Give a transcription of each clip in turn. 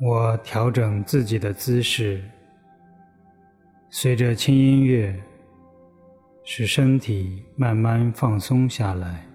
我调整自己的姿势，随着轻音乐，使身体慢慢放松下来。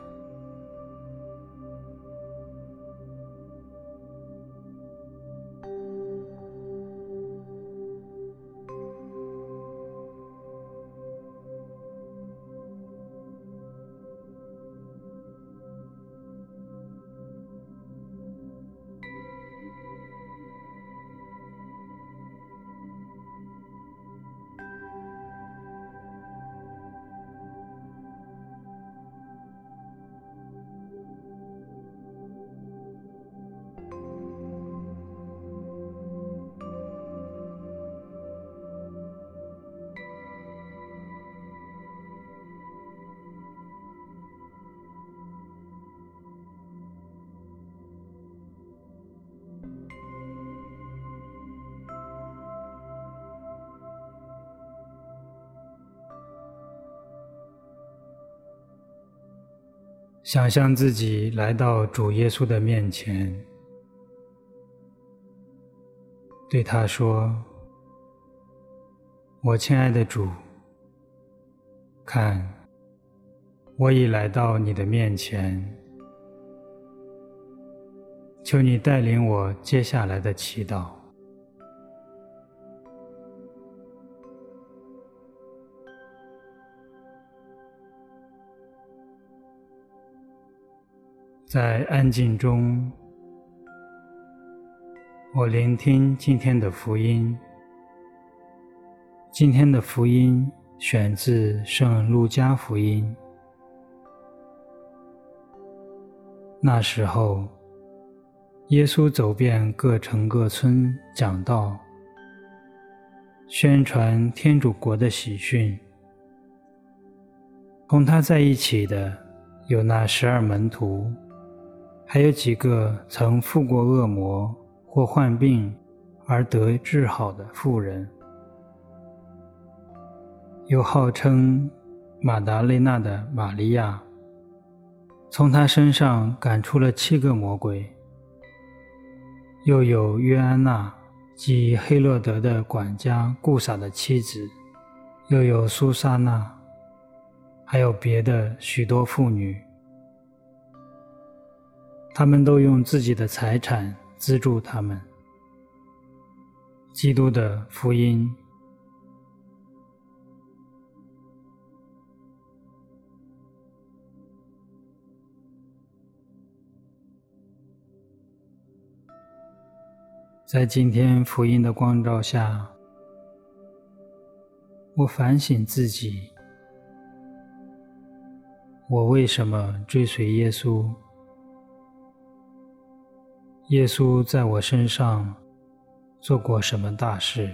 想象自己来到主耶稣的面前，对他说：“我亲爱的主，看，我已来到你的面前，求你带领我接下来的祈祷。”在安静中，我聆听今天的福音。今天的福音选自《圣路加福音》。那时候，耶稣走遍各城各村，讲道，宣传天主国的喜讯。同他在一起的有那十二门徒。还有几个曾附过恶魔或患病而得治好的妇人，有号称马达肋纳的玛利亚，从她身上赶出了七个魔鬼；又有约安娜及黑洛德的管家顾撒的妻子，又有苏撒娜，还有别的许多妇女。他们都用自己的财产资助他们。基督的福音。在今天福音的光照下，我反省自己：我为什么追随耶稣？耶稣在我身上做过什么大事？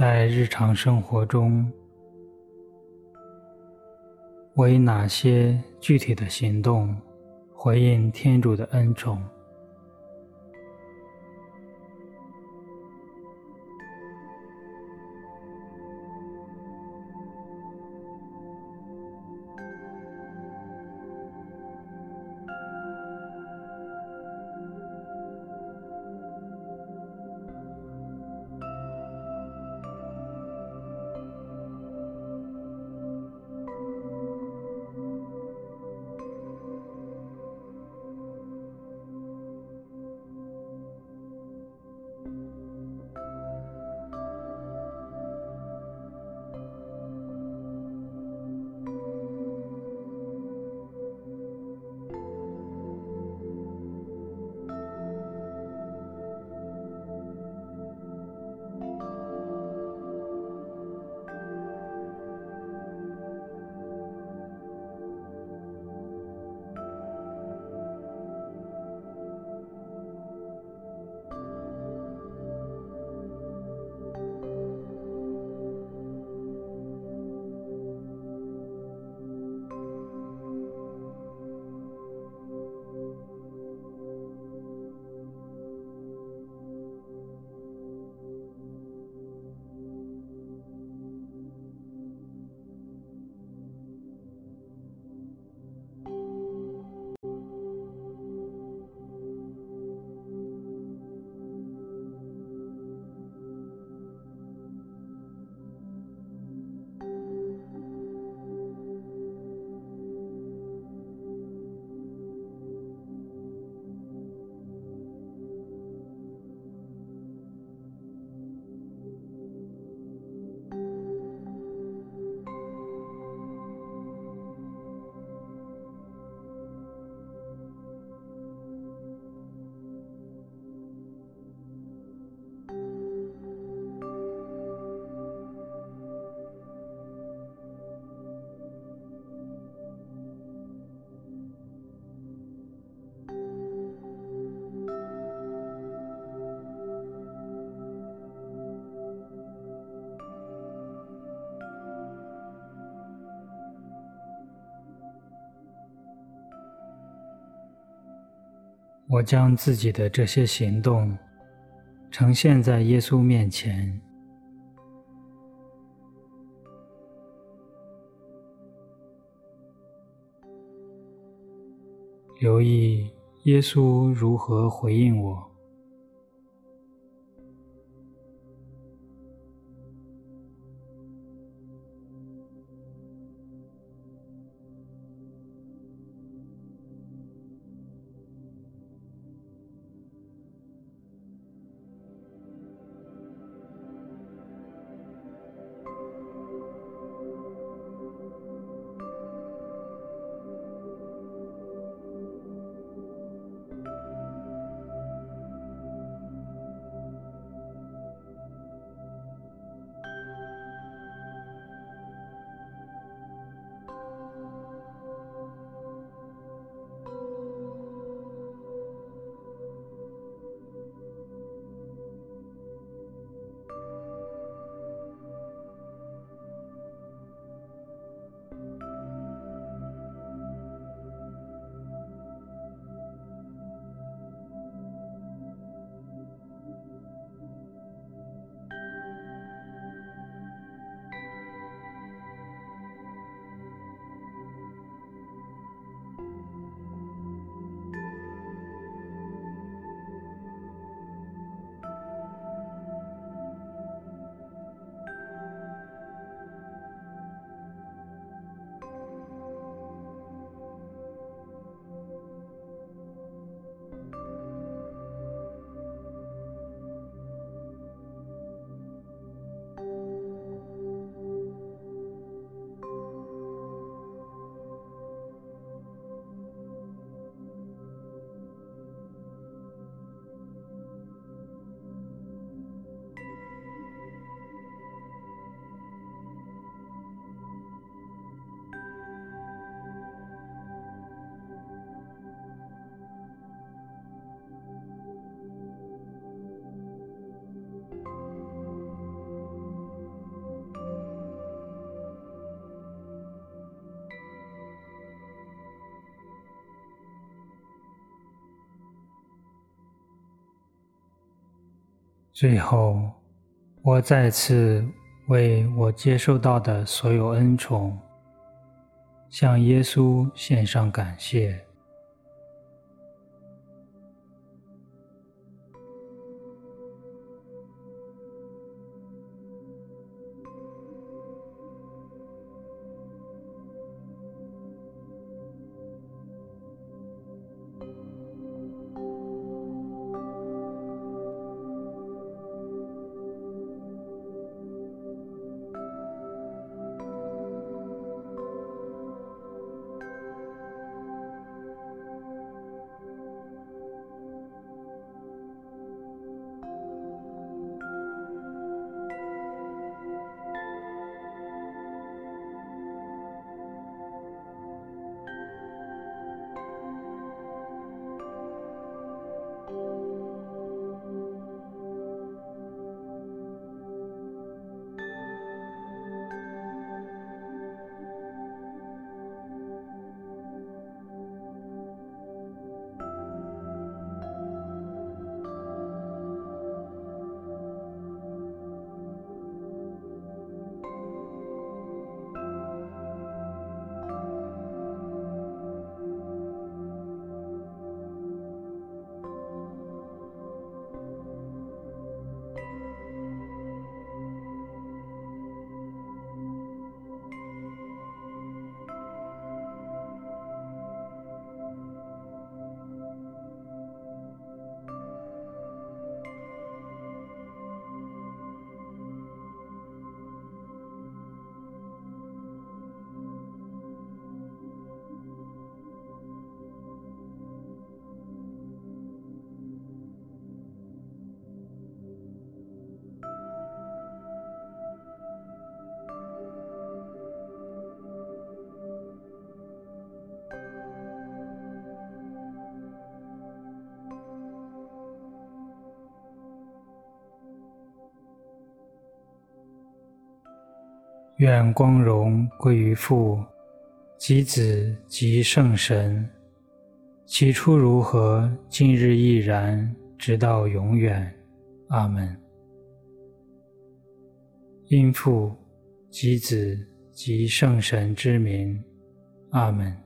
在日常生活中，我以哪些具体的行动回应天主的恩宠？我将自己的这些行动呈现在耶稣面前，留意耶稣如何回应我。最后，我再次为我接受到的所有恩宠，向耶稣献上感谢。愿光荣归于父、及子、及圣神，起初如何，今日亦然，直到永远。阿门。因父、及子、及圣神之名。阿门。